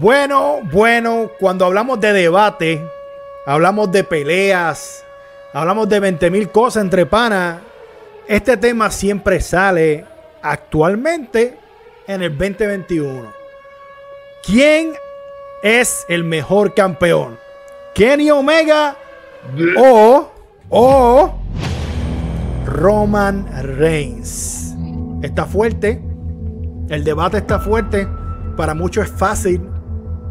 Bueno, bueno, cuando hablamos de debate, hablamos de peleas, hablamos de 20 mil cosas entre panas, este tema siempre sale actualmente en el 2021. ¿Quién es el mejor campeón? ¿Kenny Omega o, o Roman Reigns? Está fuerte. El debate está fuerte. Para muchos es fácil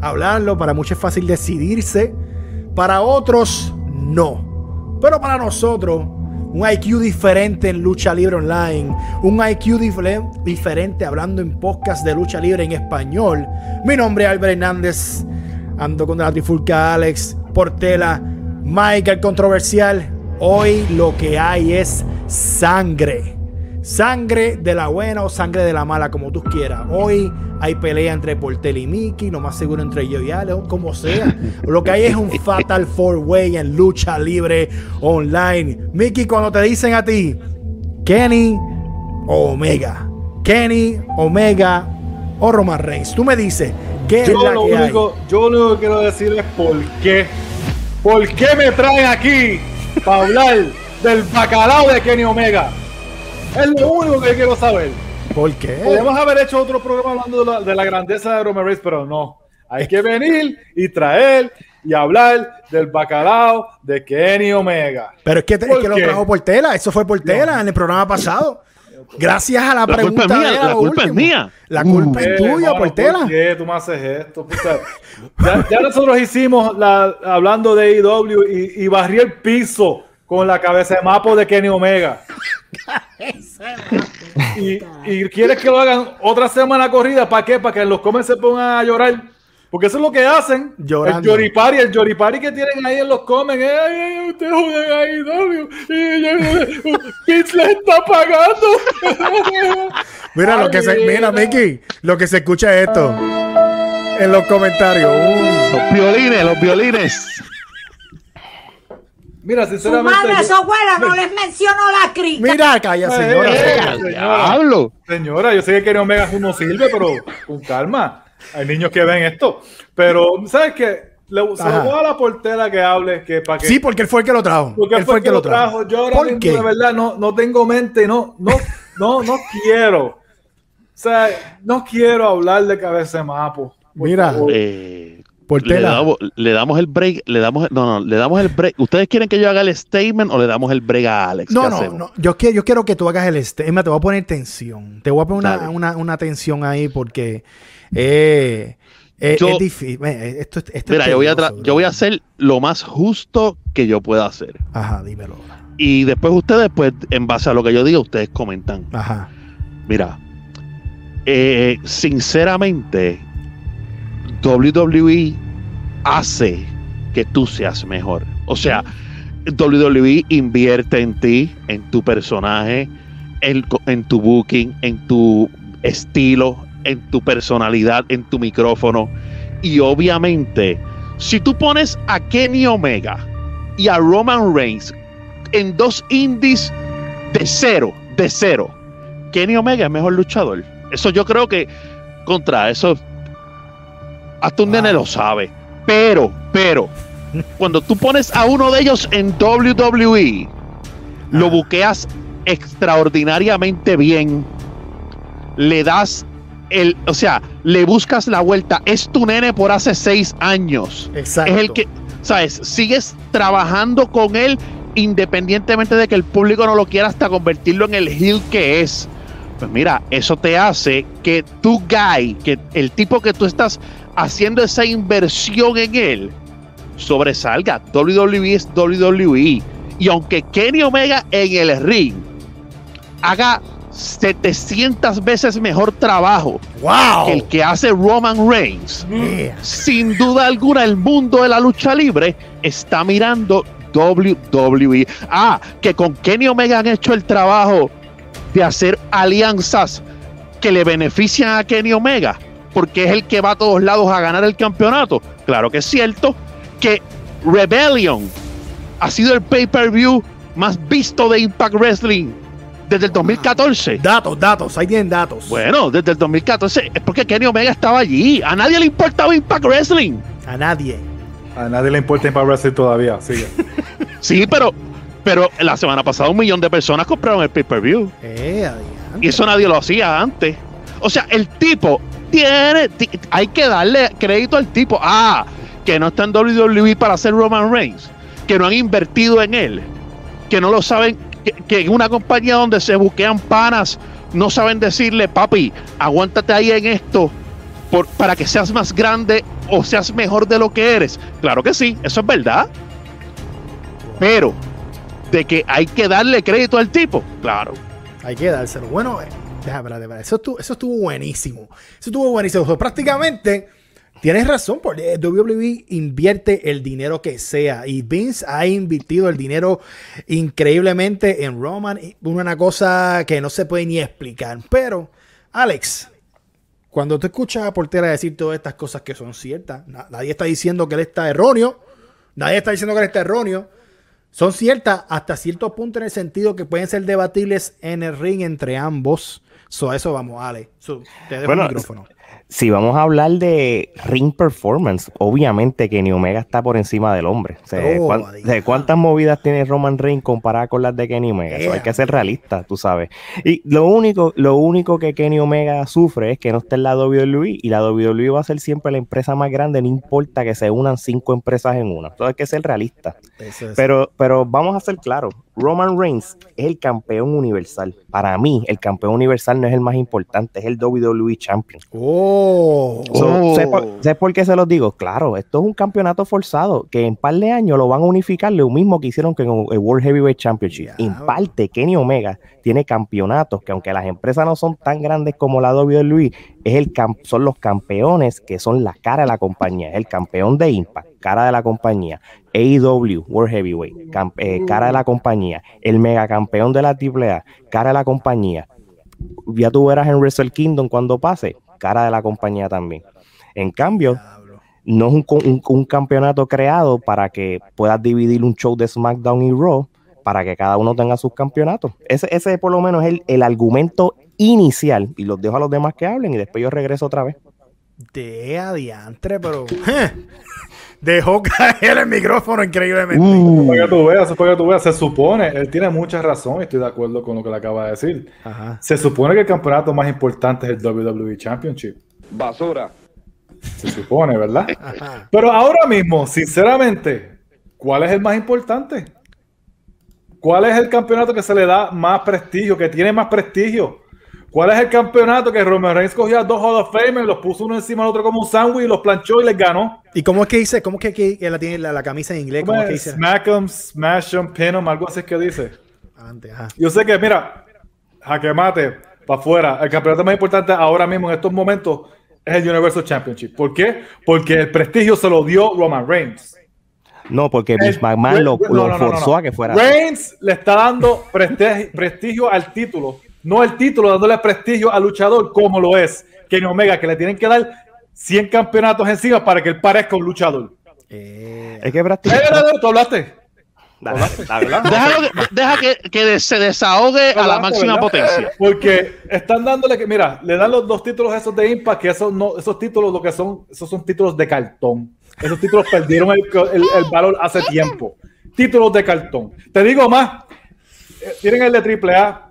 hablarlo, para muchos es fácil decidirse. Para otros, no. Pero para nosotros, un IQ diferente en lucha libre online, un IQ diferente hablando en podcast de lucha libre en español. Mi nombre es Albert Hernández, ando con la trifulca Alex, Portela, Michael Controversial. Hoy lo que hay es sangre. Sangre de la buena o sangre de la mala, como tú quieras. Hoy hay pelea entre Portel y Mickey, lo más seguro entre yo y Ale, como sea. Lo que hay es un Fatal Four Way en lucha libre online. Mickey, cuando te dicen a ti, Kenny o Omega, Kenny, Omega o Roman Reigns, tú me dices, ¿qué es la lo que único, Yo lo único que quiero decir es por qué. ¿Por qué me traen aquí para hablar del bacalao de Kenny Omega? Es lo único que quiero saber. ¿Por qué? Podemos haber hecho otro programa hablando de la, de la grandeza de Roman Reigns, pero no. Hay que venir y traer y hablar del bacalao de Kenny Omega. Pero es que, es ¿Por que lo trajo Portela, eso fue Portela en el programa pasado. Gracias a la, La pregunta culpa es mía, la culpa es mía. La culpa es tuya, Portela. ¿Por qué tú me haces esto? Puta, ya, ya nosotros hicimos la, hablando de AEW y, y barrí el piso con la cabeza de mapo de Kenny Omega. y, y quieres que lo hagan otra semana corrida, ¿para qué? Para que los comen se pongan a llorar. Porque eso es lo que hacen. Llorando. El Yoripari, el Yoripari que tienen ahí en los comen. eh, Ay, ay, ustedes juegan a AEW. Y yo- Vince les está pagando. Mira lo que se, mira. Mickey, lo que se escucha es esto. En los comentarios. Uy. Los violines, los violines. Mira, Su sinceramente. madre, yo- su abuela, no les menciono la crista. Mira, calla, señora. Eh, señora. señora. Diablo. Señora, yo sé que Kenny Omega no sirve, pero con calma. Hay niños que ven esto. Pero, ¿sabes qué? Le, se lo voy a la portera que hable, que para que. Sí, porque él fue el que lo trajo. porque él fue el que lo trajo. Yo ahora ¿Por mismo, qué? de verdad, no, no tengo mente, no, no, no, no quiero. O sea, no quiero hablar de cabeza de mapo. Mira. favor. Eh, le, damos, le damos el break, le damos, no, no, le damos el break. ¿Ustedes quieren que yo haga el statement o le damos el break a Alex? No, ¿Qué no, hacemos? no. Yo quiero, yo quiero que tú hagas el más, te voy a poner tensión. Te voy a poner una, una, una tensión ahí porque eh, eh, Yo- es difícil. Eh, Esto, esto es Mira, yo voy, a yo voy a hacer lo más justo que yo pueda hacer. Ajá, dímelo. Y después ustedes, pues, en base a lo que yo diga, ustedes comentan. Ajá. Mira, eh, sinceramente, WWE hace que tú seas mejor. O sea, WWE invierte en ti, en tu personaje, en, tu booking, en tu estilo, en tu personalidad, en tu micrófono. Y obviamente, si tú pones a Kenny Omega y a Roman Reigns en dos indies de cero, de cero, Kenny Omega es mejor luchador. Eso yo creo que contra eso hasta un Wow. nene lo sabe. Pero, pero, cuando tú pones a uno de ellos en WWE, lo buqueas extraordinariamente bien. Le das el, o sea, le buscas la vuelta. Es tu nene por hace seis años Exacto. es el que, ¿sabes? Sigues trabajando con él independientemente de que el público no lo quiera hasta convertirlo en el heel que es. Pues mira, eso te hace que tu guy, que el tipo que tú estás haciendo esa inversión en él, sobresalga. WWE es WWE. Y aunque Kenny Omega en el ring haga 700 veces mejor trabajo ¡Wow! que el que hace Roman Reigns, Yeah. sin duda alguna el mundo de la lucha libre está mirando WWE. Ah, que con Kenny Omega han hecho el trabajo de hacer alianzas que le benefician a Kenny Omega, porque es el que va a todos lados a ganar el campeonato. Claro que es cierto que Rebellion ha sido el pay-per-view más visto de Impact Wrestling desde el 2014. Datos, datos, ahí tienen datos. Bueno, desde el 2014 es porque Kenny Omega estaba allí. A nadie le importaba Impact Wrestling. A nadie. A nadie le importa Impact Wrestling todavía. Sigue. Sí, pero, pero la semana pasada un millón de personas compraron el pay-per-view. Eh. Y eso nadie lo hacía antes. O sea, el tipo tiene. ti- hay que darle crédito al tipo. Ah, que no está en WWE para hacer Roman Reigns. Que no han invertido en él. Que no lo saben. Que, que en una compañía donde se buquean panas, no saben decirle, papi, aguántate ahí en esto. por- para que seas más grande o seas mejor de lo que eres. Claro que sí, eso es verdad. Pero, de que hay que darle crédito al tipo, claro. Hay que dárselo. Bueno, eh. Eso estuvo, buenísimo. Eso estuvo buenísimo. Prácticamente tienes razón, porque WWE invierte el dinero que sea. Y Vince ha invertido el dinero increíblemente en Roman. Una cosa que no se puede ni explicar. Pero, Alex, cuando tú escuchas a Portera decir todas estas cosas que son ciertas, na- nadie está diciendo que él está erróneo. Nadie está diciendo que él está erróneo son ciertas hasta cierto punto en el sentido que pueden ser debatibles en el ring entre ambos. So, a eso vamos, Ale. So, te dejo Bueno, el micrófono. Si vamos a hablar de ring performance, obviamente Kenny Omega está por encima del hombre. O sea, Oh, ¿cuán- adiós. de ¿Cuántas movidas tiene Roman Reigns comparadas con las de Kenny Omega? Eso hay que ser realista, tú sabes. Y lo único, lo único que Kenny Omega sufre es que no está en la WWE y la WWE va a ser siempre la empresa más grande, no importa que se unan cinco empresas en una. Entonces hay que ser realista. Es- Pero, pero vamos a ser claros, Roman Reigns es el campeón universal. Para mí, el campeón universal no es el más importante, es el WWE Champion. Oh. So, Oh. ¿sé, por, qué se los digo? Claro, esto es un campeonato forzado que en par de años lo van a unificar, lo mismo que hicieron con el World Heavyweight Championship. En parte, Kenny Omega tiene campeonatos que aunque las empresas no son tan grandes como la WWE, es el son los campeones que son la cara de la compañía. Es el campeón de Impact, cara de la compañía. AEW, World Heavyweight, eh, cara de la compañía. El mega campeón de la AAA, cara de la compañía ya tú verás en Wrestle Kingdom cuando pase, cara de la compañía también. En cambio, no es un, un- un campeonato creado para que puedas dividir un show de SmackDown y Raw para que cada uno tenga sus campeonatos. Ese, ese por lo menos es el, el argumento inicial y los dejo a los demás que hablen y después yo regreso otra vez. De adiantre, pero. Dejó caer el micrófono increíblemente. Uh, Para que tú veas, eso para que tú veas, se supone, él tiene mucha razón y estoy de acuerdo con lo que le acaba de decir. Ajá. Se supone que el campeonato más importante es el WWE Championship. Basura. Se supone, ¿verdad? Ajá. Pero ahora mismo, sinceramente, ¿cuál es el más importante? ¿Cuál es el campeonato que se le da más prestigio, que tiene más prestigio? ¿Cuál es el campeonato que Roman Reigns cogía a dos Hall of Fame, los puso uno encima del otro como un sándwich y los planchó y les ganó? ¿Y cómo es que dice? ¿Cómo es que, que- la tiene la, la camisa en inglés? ¿Cómo es que dice? Smack 'em, smash 'em, pin 'em, algo así es que dice. Antes, ajá. Yo sé que, mira, jaque mate, para afuera, el campeonato más importante ahora mismo en estos momentos es el Universal Championship. ¿Por qué? Porque el prestigio se lo dio Roman Reigns. No, porque Vince McMahon lo, no, lo no, no, no, forzó no. a que fuera. Reigns le está dando prestigi- prestigio al título, no el título, dándole prestigio al luchador como lo es Kenny Omega, que le tienen que dar 100 campeonatos encima para que él parezca un luchador. Eh, Es que Eh, prácticamente. tú hablaste. Dale, dale, dale. déjalo que- deja que, que se desahogue a la máxima ¿verdad? potencia. Porque están dándole que, mira, le dan los dos títulos esos de Impact, que esos no, esos títulos lo que son, esos son títulos de cartón. Esos títulos perdieron el, el- el valor hace tiempo. Títulos de cartón. Te digo más, eh, tienen el de AAA.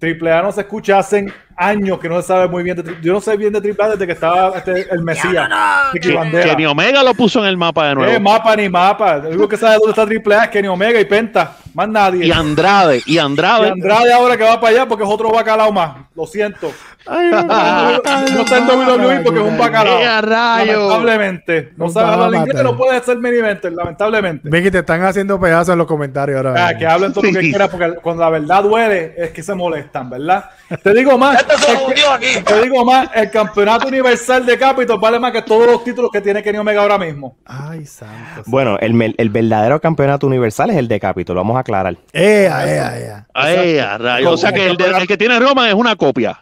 AAA no se escucha hace años que no se sabe muy bien de tri- Yo no sé bien de AAA desde que estaba este, el Mesías. Que. Kenny Omega lo puso en el mapa de Eh, nuevo. mapa ni mapa. El único que sabe dónde está AAA es Kenny Omega y Penta. Más nadie. Y Andrade, y Y Andrade. Andrade ahora que va para allá porque es otro bacalao más. Lo siento. no está en WWE porque es un bacalao. ¡Eh, a rayo! Lamentablemente. No sabes a hablar inglés, no puedes ser main eventer, lamentablemente. Vicky, te están haciendo pedazos en los comentarios ahora. Ah, que hablen todo lo que Sí. quieran porque cuando la verdad duele es que se molestan, ¿verdad? Te digo más. el- te digo más, el campeonato universal de Capitol vale más que todos los títulos que tiene Kenny Omega ahora mismo. Ay, santo. Bueno, el, el verdadero campeonato universal es el de Capitol, vamos a aclarar. Ea, ea, ea. Rayo. O sea que el, de- el que tiene Roman es una copia.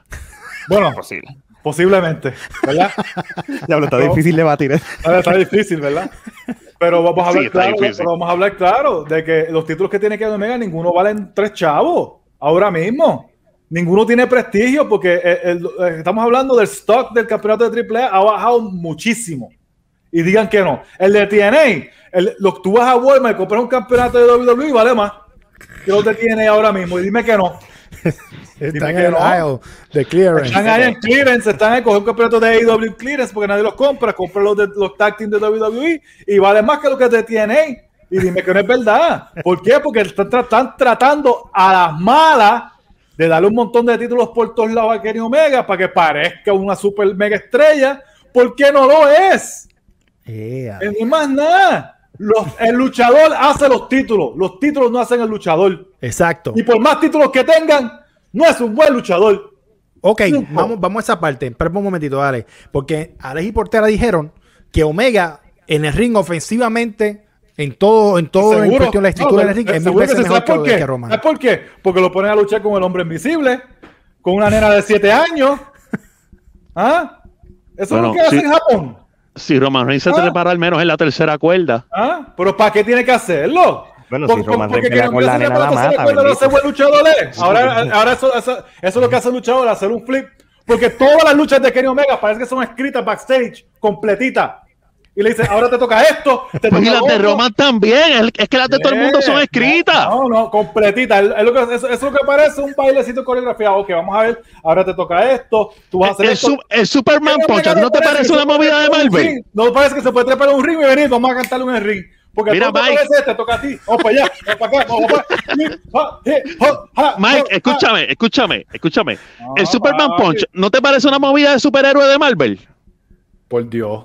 Bueno, posiblemente, ¿verdad? Ya, está difícil debatir. ¿eh? Ahora está difícil, ¿verdad? Pero vamos a hablar claro, pero vamos a hablar claro de que los títulos que tiene que Omega ninguno valen tres chavos. ahora mismo. Ninguno tiene prestigio porque eh, el- el- estamos hablando del stock del campeonato de AAA ha bajado muchísimo. Y digan que no. El de TNA, el, lo, tú vas a Walmart y compras un campeonato de WWE y vale más que lo de TNA ahora mismo. Y dime que no. Están en el no. aisle de clearance. Están ahí en clearance, están ahí coger un campeonato de AEW en clearance porque nadie los compra, compra los, de, los tag team de WWE y vale más que lo que te TNA. Y dime que no es verdad. ¿Por qué? Porque están tratando a las malas de darle un montón de títulos por todos lados a Kenny Omega para que parezca una super mega estrella. ¿Por qué no lo es? Yeah. Ni más nada. Los- el luchador hace los títulos. Los títulos no hacen el luchador. Exacto. Y por más títulos que tengan, no es un buen luchador. Ok, vamos, vamos a esa parte. Espera un momentito, dale. Porque Alex y Portera dijeron que Omega en el ring ofensivamente, en todo, en todo en cuestión de la estructura No, del ring, es mil seguro que veces mejor ¿Sabes que, por que. ¿Sabes por qué? Porque lo ponen a luchar con el hombre invisible, con una nena de 7 años. ¿Ah? Eso Bueno, es lo que hace sí. en Japón. Si Roman Reigns se Ah. trepara al menos en la tercera cuerda. ¿Ah? Pero ¿para qué tiene que hacerlo? Bueno, si Roman porque Reigns pelea con la nena, se la tercera mata, cuerda, no se luchador es. Ahora, ahora eso, eso, eso es lo que hace el luchador, hacer un flip. Porque todas las luchas de Kenny Omega parece que son escritas backstage, completitas. Y le dice, ahora te toca esto, te Pues y toca las de. Roman también. Es, que las de todo el mundo son escritas. No, no, completita. Es lo que, es lo que parece un bailecito coreografiado. Ok, vamos a ver. Ahora te toca esto. Tú vas a hacer El, esto. su- el Superman Pero Punch, ¿a ti no ¿no te parece una movida de un Marvel? No parece que se puede trepar un ring y venir. Vamos a cantarle el ring. Porque Mira, te Mike. parece, te toca a ti. Vamos para allá, vamos para acá, vamos para acá. Mike, escúchame, escúchame, escúchame. El Superman ah, Punch. ¿no te parece una movida de superhéroe de Marvel? Por Dios.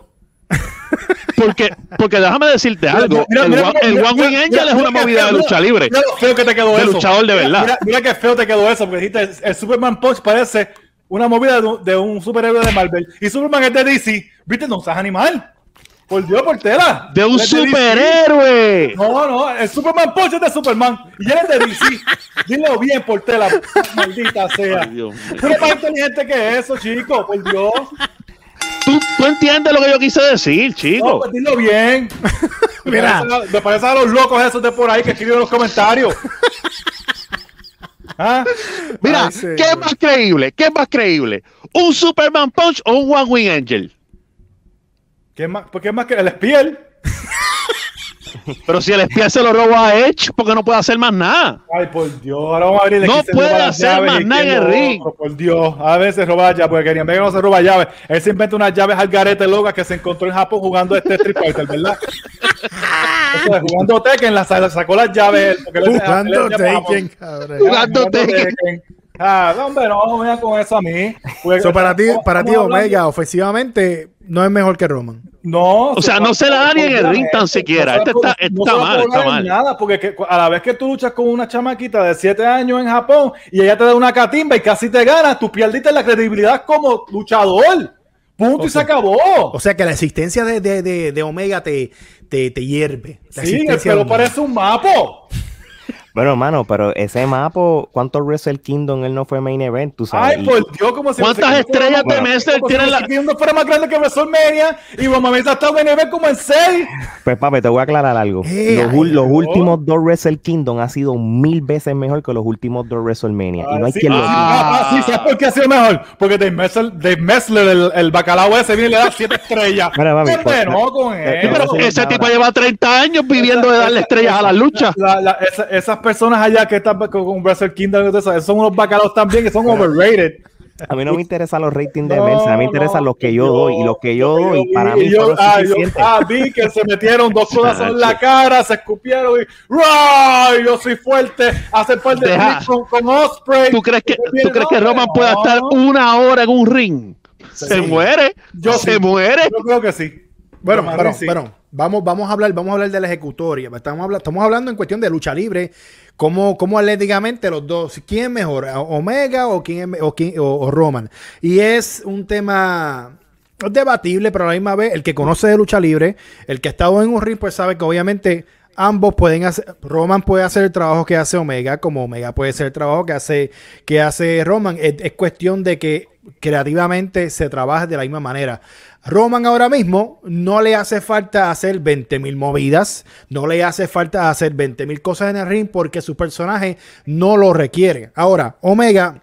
Porque, porque déjame decirte algo. Mira, el mira, One- mira, el mira, One Wing mira, Angel es una movida feo, de lucha libre. Mira lo feo que te quedó De eso. luchador de verdad. Mira, mira qué feo te quedó eso, porque dijiste, el Superman Punch parece una movida de un, de un superhéroe de Marvel. Y Superman es de DC. ¿Viste? No seas animal. Por Dios, por tela. De un superhéroe. No, no, el Superman Punch es de Superman. Y él es de DC. Dilo bien, por tela. Maldita sea. Tú eres más inteligente que eso, chico. Por Dios. ¿Tú, tú entiendes lo que yo quise decir, No, chico. pues dilo bien. Mira. Me parece a- los locos esos de por ahí que escriben los comentarios. ¿Ah? Mira, Ay, sí. ¿qué es más creíble? ¿Qué es más creíble? ¿Un Superman Punch o un One Wing Angel? ¿Qué más? ¿Por qué más que el espiel? Pero si el espía se lo roba a Edge, porque no puede hacer más nada. Ay, por Dios, ahora vamos a abrir No puede hacer más nada en el ring. Por Dios, a veces roba llaves, porque Kenny Omega no se roba llaves. Él se inventa unas llaves al garete locas que se encontró en Japón jugando este Street Fighter, ¿verdad? Eso es, jugando Tekken, la, sacó las llaves. porque Jugando. Taken, cabrón. Jugando Tekken. Ah, no, hombre, no, no me con eso a mí. Pues, So, para ti, para ti Omega, ofensivamente, no es mejor que Roman. No, O sea, no se la da ni en el ring tan siquiera. Este está- no está mal, está mal. Nada, porque que- a la vez que tú luchas con una chamaquita de 7 años en Japón y ella te da una catimba y casi te gana, tú perdiste la credibilidad como luchador. Punto y se acabó. O sea que la existencia de, de, de, de Omega te, te, te hierve. La sí, Omega. parece un mapo. Bueno, hermano, pero ese mapo, ¿cuántos Wrestle Kingdom él no fue main event? Tú sabes. Ay, por Dios, como si ¿Cuántas estrellas de Messer si tiene la- Wrestle Kingdom fuera más grande que WrestleMania y Mamá Mesa está en nivel como en 6. Pues papi, te voy a aclarar algo. Eh, los, ay, últimos dos Wrestle Kingdom ha sido mil veces mejor que los últimos dos WrestleMania. y no hay sí, quien lo sí, diga. ah, sí, ¿sabes por qué ha sido mejor? Porque Dave Messler, Dave Messler, el, el bacalao ese, viene y le da 7 estrellas. Mira, mami, pues, no, con eh, él. Pero ese tipo lleva 30 años viviendo de darle estrellas a las luchas. La- la- esa- esas personas allá que están con, con Wrestle Kingdom, son unos bacalaos también que son overrated. A mí no me interesan los ratings de No, a mí me interesan no, los que yo doy. Y los que yo lo doy, para mí, yo, ah, yo- ah, vi que se metieron dos cosas en la cara, se escupieron y. Yo soy fuerte. Hace par de con, con Osprey. ¿Tú crees que, ¿tú crees que no, Roman pueda no, estar una hora en un ring? Se muere. Yo se sí. muere. Yo creo que sí. Bueno, sí. pero vamos, vamos a hablar, vamos a hablar de la ejecutoria. Estamos, habla- estamos hablando en cuestión de lucha libre, cómo, cómo atléticamente los dos, quién es mejor, Omega o quién o, quién- o- o Roman. Y es un tema debatible, pero a la misma vez, el que conoce de lucha libre, el que ha estado en un ring, pues sabe que obviamente ambos pueden hacer, Roman puede hacer el trabajo que hace Omega, como Omega puede hacer el trabajo que hace, que hace Roman. Es, es cuestión de que creativamente se trabaja de la misma manera. Roman ahora mismo no le hace falta hacer 20.000 movidas, no le hace falta hacer 20.000 cosas en el ring porque su personaje no lo requiere. Ahora, Omega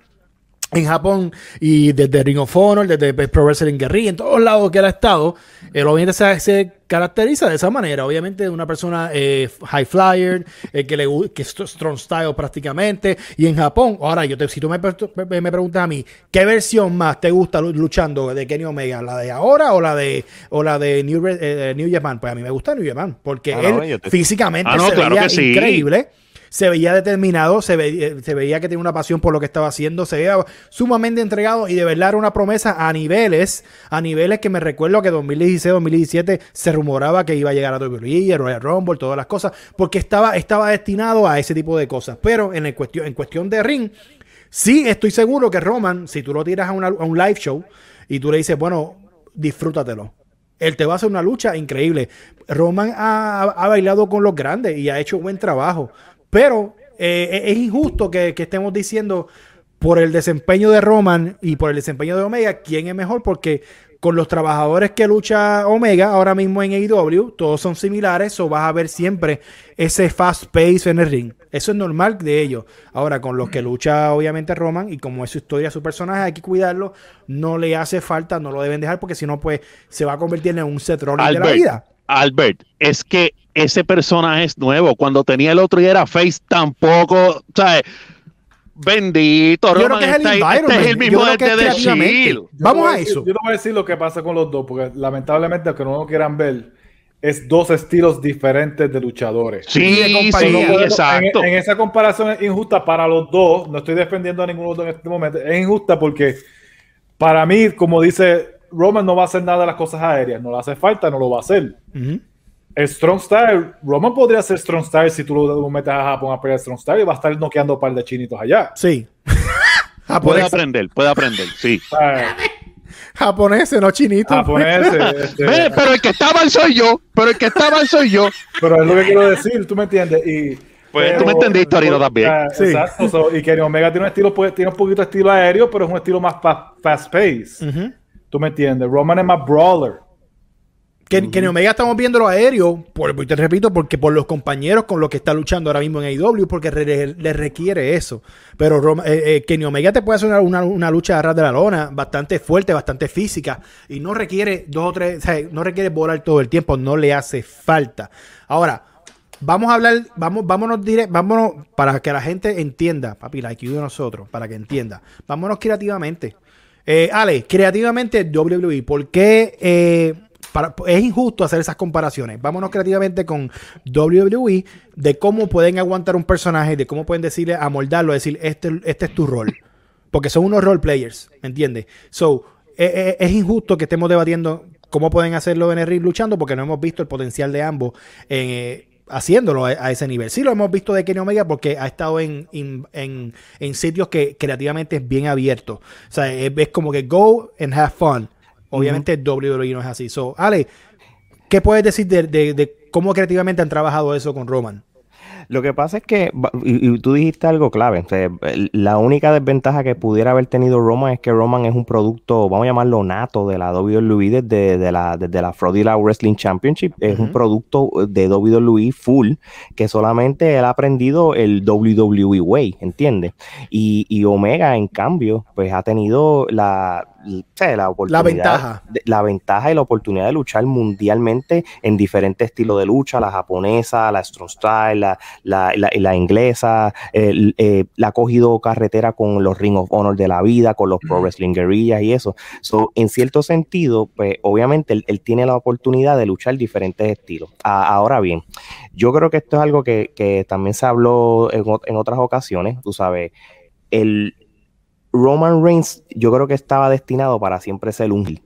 en Japón y desde Ring of Honor, desde Pro Wrestling Guerrilla, en todos lados que él ha estado, él obviamente se, se caracteriza de esa manera. Obviamente, una persona eh, high flyer, eh, que le que es strong style prácticamente. Y en Japón, ahora, yo te, si tú me, pre- me preguntas a mí, ¿qué versión más te gusta lu- luchando de Kenny Omega? ¿La de ahora o la de, o la de New, Re- eh, New Japan? Pues a mí me gusta New Japan, porque Ah, él te- físicamente Ah, no, se claro veía que sí. increíble se veía determinado, se veía, se veía que tenía una pasión por lo que estaba haciendo, se veía sumamente entregado y de verdad era una promesa a niveles, a niveles que me recuerdo que 2016, 2017 se rumoraba que iba a llegar a WWE, Royal Rumble, todas las cosas, porque estaba, estaba destinado a ese tipo de cosas. Pero en, el cuestión, en cuestión de ring, sí estoy seguro que Roman, si tú lo tiras a un live show y tú le dices, bueno, disfrútatelo. Él te va a hacer una lucha increíble. Roman ha, ha bailado con los grandes y ha hecho buen trabajo. Pero eh, es injusto que, que estemos diciendo por el desempeño de Roman y por el desempeño de Omega, quién es mejor, porque con los trabajadores que lucha Omega ahora mismo en AEW, todos son similares, o vas a ver siempre ese fast pace en el ring. Eso es normal de ellos. Ahora, con los que lucha obviamente Roman, y como es su historia, su personaje, hay que cuidarlo, no le hace falta, no lo deben dejar, porque si no, pues se va a convertir en un Rollins de la vida. Albert, es que ese personaje es nuevo. Cuando tenía el otro y era Face, tampoco, ¿sabes? Bendito, Yo creo Roman que es el está. Este es el Yo mismo creo que es. Yo Vamos a decir- eso. Yo te voy a decir lo que pasa con los dos, porque lamentablemente, aunque no lo quieran ver, es dos estilos diferentes de luchadores. De Sí, sí, No podemos- exacto. En, en esa comparación es injusta para los dos. No estoy defendiendo a ninguno de los dos en este momento. Es injusta porque para mí, como dice Roman, no va a hacer nada de las cosas aéreas. No le hace falta, no lo va a hacer. El Strong Style, Roman podría ser Strong Style si tú lo metes a Japón a pelear Strong Style y va a estar noqueando un par de chinitos allá. Sí. Puede aprender, puede aprender, sí. O sea, japoneses, no chinitos. japoneses, este, Ve, pero el que está mal soy yo, pero el que está mal soy yo. Pero es lo que quiero decir, tú me entiendes. Y, Pues, pero- tú me entendiste ahorita también. Ah, Sí. Exacto. so, y Kenny Omega tiene un estilo, pues, tiene un poquito de estilo aéreo, pero es un estilo más fa- fast pace. Ujú. Tú me entiendes. Roman es más brawler. Que, que en Omega estamos viendo lo aéreo, por, te repito, porque por los compañeros con los que está luchando ahora mismo en AEW, porque re- le requiere eso. Pero Roma- eh, eh, Kenny Omega te puede hacer una, una- una lucha a ras de la lona bastante fuerte, bastante física, y no requiere dos o tres, o sea, no requiere volar todo el tiempo, no le hace falta. Ahora, vamos a hablar, vamos, vámonos para que la gente entienda, papi, la IQ de nosotros, para que entienda. Vámonos creativamente. Eh, Ale, creativamente WWE, ¿por qué eh, para- es injusto hacer esas comparaciones? Vámonos creativamente con WWE de cómo pueden aguantar un personaje, de cómo pueden decirle, amoldarlo, decir, este, este es tu rol. Porque son unos role players, ¿me entiendes? So, eh, eh, es injusto que estemos debatiendo cómo pueden hacerlo en el ring luchando porque no hemos visto el potencial de ambos en, eh, haciéndolo a, a ese nivel. Sí lo hemos visto de Kenny Omega porque ha estado en, en, en- en sitios que creativamente es bien abierto. O sea, es, es como que go and have fun. Obviamente WWE no es así. So, Ale, ¿qué puedes decir de, de- de cómo creativamente han trabajado eso con Roman? Lo que pasa es que, y, y tú dijiste algo clave, o sea, el- la única desventaja que pudiera haber tenido Roman es que Roman es un producto, vamos a llamarlo nato, de la WWE desde de la, desde la Florida Wrestling Championship, es un producto de WWE full, que solamente él ha aprendido el WWE Way, ¿entiendes? Y, y Omega, en cambio, pues ha tenido la, la ventaja. de- la ventaja y la oportunidad de luchar mundialmente en diferentes estilos de lucha, la japonesa, la strong style, la, la, la- la inglesa, el- eh, la ha cogido carretera con los Ring of Honor de la vida, con los Pro Wrestling Guerrillas y eso. So, en cierto sentido, pues obviamente él, él tiene la oportunidad de luchar diferentes estilos. A- ahora bien, yo creo que esto es algo que, que también se habló en otras ocasiones, tú sabes, el Roman Reigns yo creo que estaba destinado para siempre ser un heel.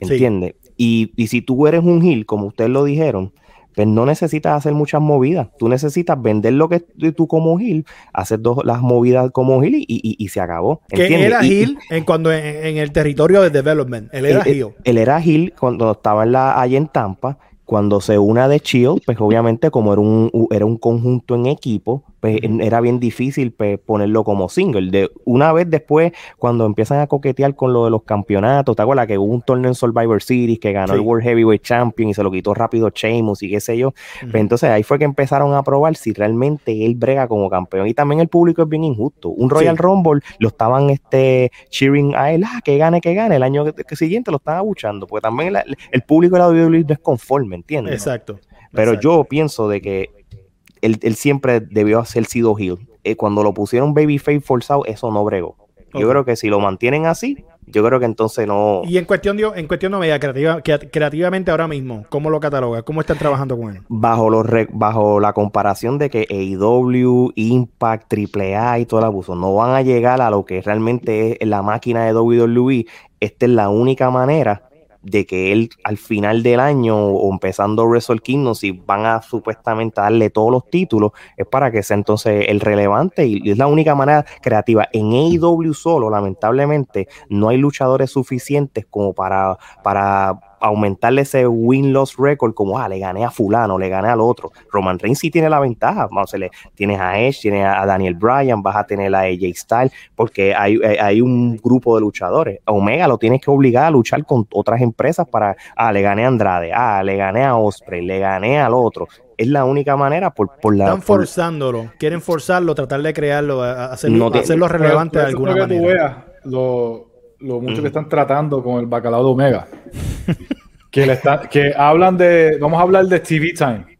Sí. ¿Entiendes? Y, y si tú eres un heel, como ustedes lo dijeron, pues no necesitas hacer muchas movidas. Tú necesitas vender lo que tú como heel, hacer dos, las movidas como heel y, y- y se acabó. Que ¿entiendes? era Y- y- heel en, cuando en, en el territorio de development. Él era él, heel. él era heel cuando estaba en la, allá en Tampa. Cuando se una de Shield, pues obviamente como era un, era un conjunto en equipo, pues era bien difícil pues, ponerlo como single. De, una vez después, cuando empiezan a coquetear con lo de los campeonatos, ¿te acuerdas que hubo un torneo en Survivor Series que ganó el World Heavyweight Champion y se lo quitó rápido Sheamus y qué sé yo? Pues entonces ahí fue que empezaron a probar si realmente él brega como campeón. Y también el público es bien injusto. Un Royal Rumble lo estaban este, cheering a él, ah, que gane, que gane. El año siguiente lo estaban abuchando, porque también el público de la WWE no es conforme, ¿entiendes? Exacto. Pero yo pienso de que él, siempre debió haber sido heel. Eh, cuando lo pusieron babyface forzado, eso no bregó. Yo creo que si lo mantienen así, yo creo que entonces no. Y en cuestión de, en cuestión de media creativa, creativamente ahora mismo, ¿cómo lo cataloga? ¿Cómo están trabajando con él? Bajo los bajo la comparación de que AEW, Impact, AAA y todo el abuso no van a llegar a lo que realmente es la máquina de WWE, esta es la única manera de que él al final del año o empezando Wrestle Kingdom, si van a supuestamente darle todos los títulos, es para que sea entonces el relevante y, es la única manera creativa. En AEW solo, lamentablemente, no hay luchadores suficientes como para, para aumentarle ese win-loss record como, ah, le gané a fulano, le gané al otro. Roman Reigns sí tiene la ventaja, vamos, le, tienes a Edge, tienes a Daniel Bryan, vas a tener a AJ Styles, porque hay, hay, un grupo de luchadores. Omega lo tienes que obligar a luchar con otras empresas para, ah, le gané a Andrade, ah, le gané a Osprey, le gané al otro. Es la única manera por, por la... Están forzándolo, quieren forzarlo, tratar de crearlo, hacerlo, hacerlo relevante de alguna manera. lo, lo mucho que están tratando con el bacalao de Omega. que, le está, que hablan de. Vamos a hablar de TV Time.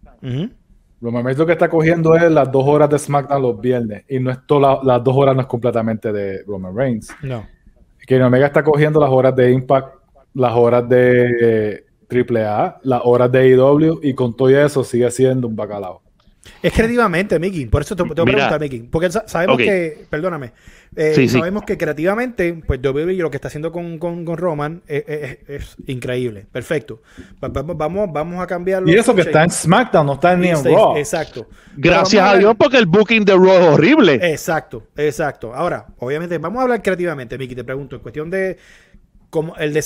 Lo lo que está cogiendo es las dos horas de SmackDown los viernes. Y no es todas las dos horas no es completamente de Roman Reigns. No. Que Omega está cogiendo las horas de Impact, las horas de AAA, las horas de AEW, y con todo eso sigue siendo un bacalao. Es creativamente, Mickey. Por eso te, te voy a preguntar, Mickey. Porque sabemos que, perdóname, eh, sabemos que creativamente, pues WWE lo que está haciendo con, con, Roman es, increíble. Perfecto. Vamos, vamos a cambiarlo. Y eso que está en SmackDown, no está ni en Raw. Exacto. Gracias a, Dios porque el booking de Raw es horrible. Exacto, exacto. Ahora, obviamente, vamos a hablar creativamente, Mickey. Te pregunto, en cuestión de cómo el de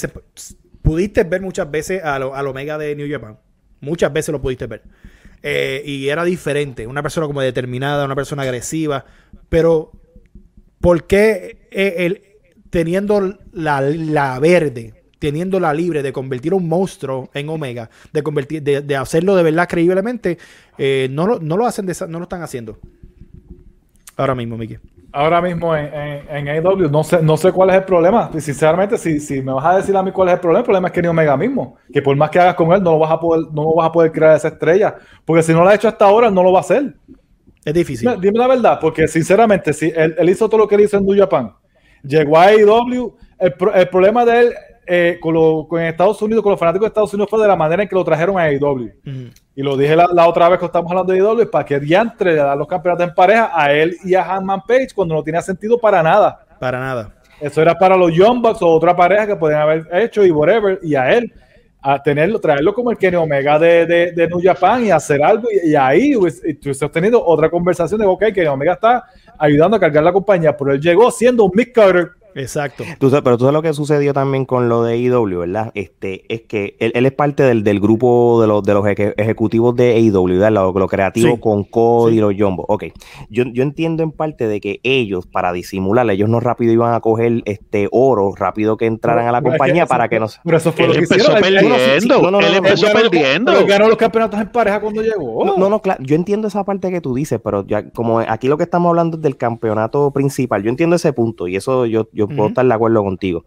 pudiste ver muchas veces a al Omega de New Japan. Muchas veces lo pudiste ver. Eh, y era diferente, una persona como determinada, una persona agresiva, pero ¿por qué eh, teniendo la, la verde, teniendo la libre de convertir un monstruo en Omega, de convertir, de, hacerlo de verdad creíblemente, eh, no, lo, no lo hacen, no lo están haciendo. Ahora mismo, Miki ahora mismo en, en, AEW, no sé, no sé cuál es el problema. sinceramente, si, si me vas a decir a mí cuál es el problema, el problema es que ni Omega mismo. Que por más que hagas con él, no lo vas a poder, no vas a poder crear esa estrella. Porque si no lo ha hecho hasta ahora, no lo va a hacer. Es difícil. Dime, la verdad, porque sinceramente, si él, hizo todo lo que él hizo en New Japan, llegó a AEW, el, el problema de él eh, con, con, Estados Unidos, con los fanáticos de Estados Unidos fue de la manera en que lo trajeron a AEW. Y lo dije la, otra vez que estamos hablando de AEW, para que diantre le dar los campeonatos en pareja a él y a Hanman Page cuando no tenía sentido para nada. Para nada. Eso era para los Young Bucks o otra pareja que podían haber hecho y whatever. Y a él, a tenerlo, traerlo como el Kenny Omega de, de, New Japan y hacer algo. Y, ahí pues, tú estás teniendo otra conversación de, ok, Kenny Omega está ayudando a cargar la compañía, pero él llegó siendo un Mick Carter Exacto. Tú pero tú sabes lo que sucedió también con lo de AEW, ¿verdad? Este, es que él, es parte del, grupo de los, de los ejecutivos de AEW, ¿verdad? Lo, creativo con Cody y los Jumbo. Ok. Yo, yo entiendo en parte de que ellos, para disimular, ellos no rápido iban a coger este oro, rápido que entraran a la compañía para que nos. Pero eso fue lo que empezó perdiendo. él empezó perdiendo. Pero ganó los campeonatos en pareja cuando llegó. No, no, claro. Yo entiendo esa parte que tú dices, pero ya como aquí lo que estamos hablando es del campeonato principal, yo entiendo ese punto y eso yo, yo puedo estar de acuerdo contigo.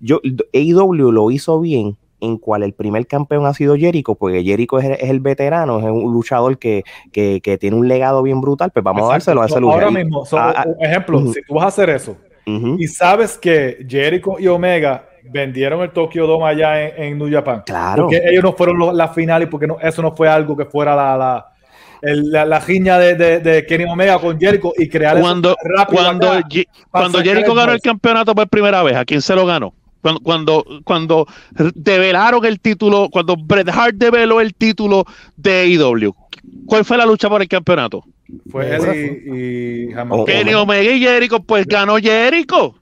Yo, AEW lo hizo bien en cual el primer campeón ha sido Jericho, porque Jericho es, el veterano, es un luchador que, tiene un legado bien brutal, pues vamos a dárselo a ese luchador. Ahora mismo, ah, ah, ejemplo, si tú vas a hacer eso y sabes que Jericho y Omega vendieron el Tokyo Dome allá en, New Japan, claro. porque ellos no fueron la final y porque no, eso no fue algo que fuera la, la la, la, giña de, de, Kenny Omega con Jericho y crear cuando, rápido cuando, cuando Jericho ganó el campeonato por primera vez, ¿a quién se lo ganó? Cuando, cuando, cuando develaron el título, cuando Bret Hart develó el título de AEW, ¿cuál fue la lucha por el campeonato? Fue él y, y Kenny Omega y Jericho, pues ganó Jericho.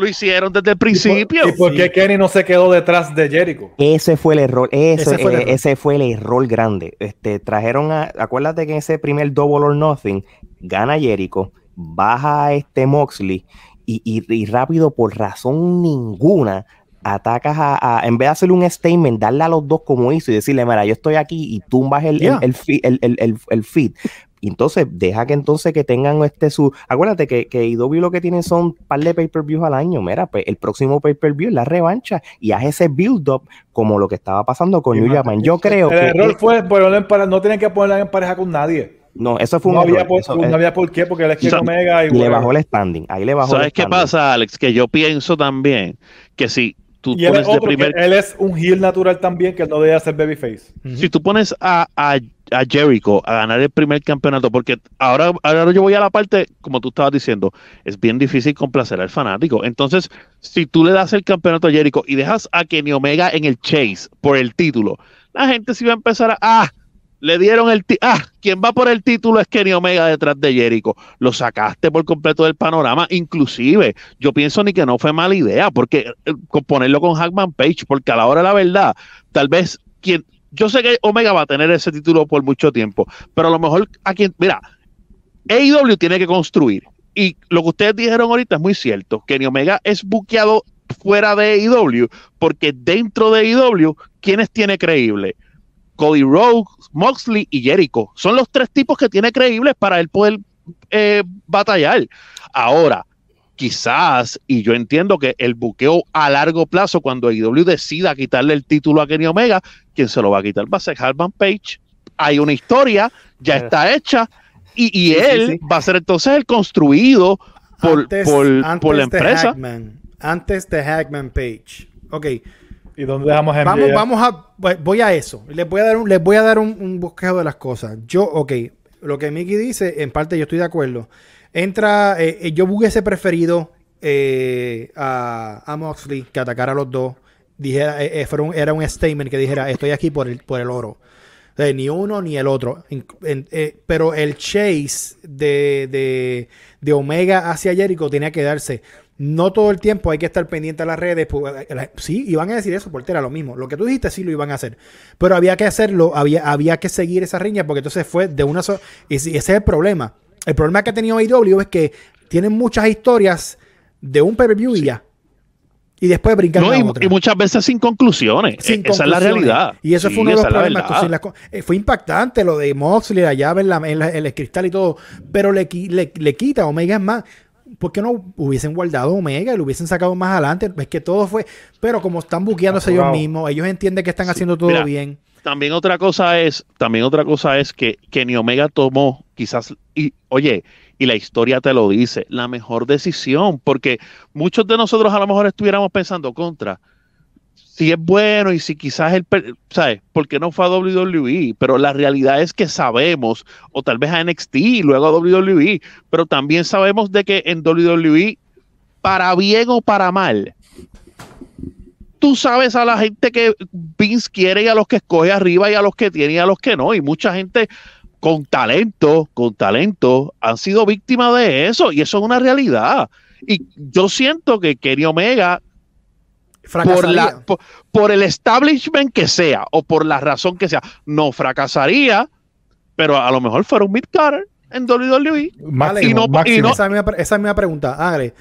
Lo hicieron desde el principio. ¿Y por qué Kenny no se quedó detrás de Jericho? Ese fue el error, ese, Ese fue el eh, error. ese fue el error grande. Este, trajeron a, acuérdate que en ese primer Double or Nothing gana Jericho, baja a este Moxley y, y- y rápido por razón ninguna atacas a, a- en vez de hacerle un statement, darle a los dos como hizo y decirle, mira, yo estoy aquí y tumbas el, el- Yeah. el, fi- el, el, el- el feed. Y entonces deja que entonces que tengan este su. Acuérdate que, que IW lo que tienen son un par de pay-per-views al año. Mira, pues el próximo pay-per-view es la revancha y haz ese build-up como lo que estaba pasando con New Japan. Yo creo El que. error fue pareja, no tienen que ponerla en pareja con nadie. no, eso fue un No había, error. por, Eso, no había por qué, porque él es Sa- Omega y le bajó el standing. Ahí le bajó el ¿Sabes qué pasa, Alex? Que yo pienso también que si tú Y él es pones de otro, que primer él es un heel natural también, que no debe ser babyface. si tú pones a, a, a Jericho a ganar el primer campeonato, porque ahora, ahora yo voy a la parte, como tú estabas diciendo, es bien difícil complacer al fanático. Entonces, si tú le das el campeonato a Jericho y dejas a Kenny Omega en el chase por el título, la gente sí va a empezar a, ah, le dieron el ah, quien va por el título es Kenny Omega detrás de Jericho. Lo sacaste por completo del panorama, inclusive, yo pienso ni que no fue mala idea, porque eh, ponerlo con Hackman Page, porque a la hora de la verdad, tal vez quien, yo sé que Omega va a tener ese título por mucho tiempo, pero a lo mejor a quien, mira, AEW tiene que construir. Y lo que ustedes dijeron ahorita es muy cierto. Kenny Omega es buqueado fuera de AEW, porque dentro de AEW, ¿quiénes tiene creíble? Cody Rhodes, Moxley y Jericho. Son los tres tipos que tiene creíbles para él poder eh, batallar. Ahora, quizás, y yo entiendo que el buqueo a largo plazo, cuando AEW decida quitarle el título a Kenny Omega, quien se lo va a quitar va a ser Harman Page. Hay una historia, ya está hecha, y, y Sí, sí, él sí. va a ser entonces el construido por, Antes- por, antes por la de empresa. Hackman, antes de Hackman Page. Ok, ¿Y dónde dejamos a vamos, vamos a. voy- Voy a eso. Les voy a dar un, les voy a dar un, un bosquejo de las cosas. Yo, ok, lo que Mickey dice, en parte yo estoy de acuerdo. Entra, eh, eh, yo hubiese preferido eh, a, a Moxley que atacara a los dos. Dijera, eh, eh, un- era un statement que dijera, estoy aquí por el, por el oro. Ni uno ni el otro. Pero el chase de, de, de Omega hacia Jericho tenía que darse. No todo el tiempo hay que estar pendiente a las redes. pues, Sí, iban a decir eso, porque era lo mismo. Lo que tú dijiste sí lo iban a hacer. Pero había que hacerlo, había, había que seguir esa riña, porque entonces fue de una sola. Ese es el problema. El problema que ha tenido AEW es que tienen muchas historias de un pay-per-view y ya. Y después brincan No, a y, otra. y muchas veces sin conclusiones. Sin Eh, esa es la conclusiones. realidad. Y eso Sí, fue uno de los problemas. eh, fue impactante lo de Moxley, la llave en, la, en, la- en el cristal y todo. Pero le, le, le quita Omega es más. ¿Por qué no hubiesen guardado Omega y lo hubiesen sacado más adelante? Es que todo fue. Pero como están buqueándose ellos mismos, ellos entienden que están haciendo todo Mira, bien. También otra cosa es, también otra cosa es que Kenny Omega tomó quizás, y oye, y la historia te lo dice, la mejor decisión, porque muchos de nosotros a lo mejor estuviéramos pensando contra, si es bueno y si quizás él, ¿sabes? ¿Por qué no fue a WWE? Pero la realidad es que sabemos, o tal vez a NXT y luego a WWE, pero también sabemos de que en WWE, para bien o para mal, tú sabes a la gente que Vince quiere y a los que escoge arriba y a los que tiene y a los que no. Y mucha gente con talento, con talento, han sido víctimas de eso y eso es una realidad. Y yo siento que Kenny Omega, por, la, por, por el establishment que sea o por la razón que sea, no fracasaría, pero a lo mejor fuera un mid-carter en WWE. Máximo, y no- y máximo. no- esa, es mi, pre- esa es mi pregunta. Ángel,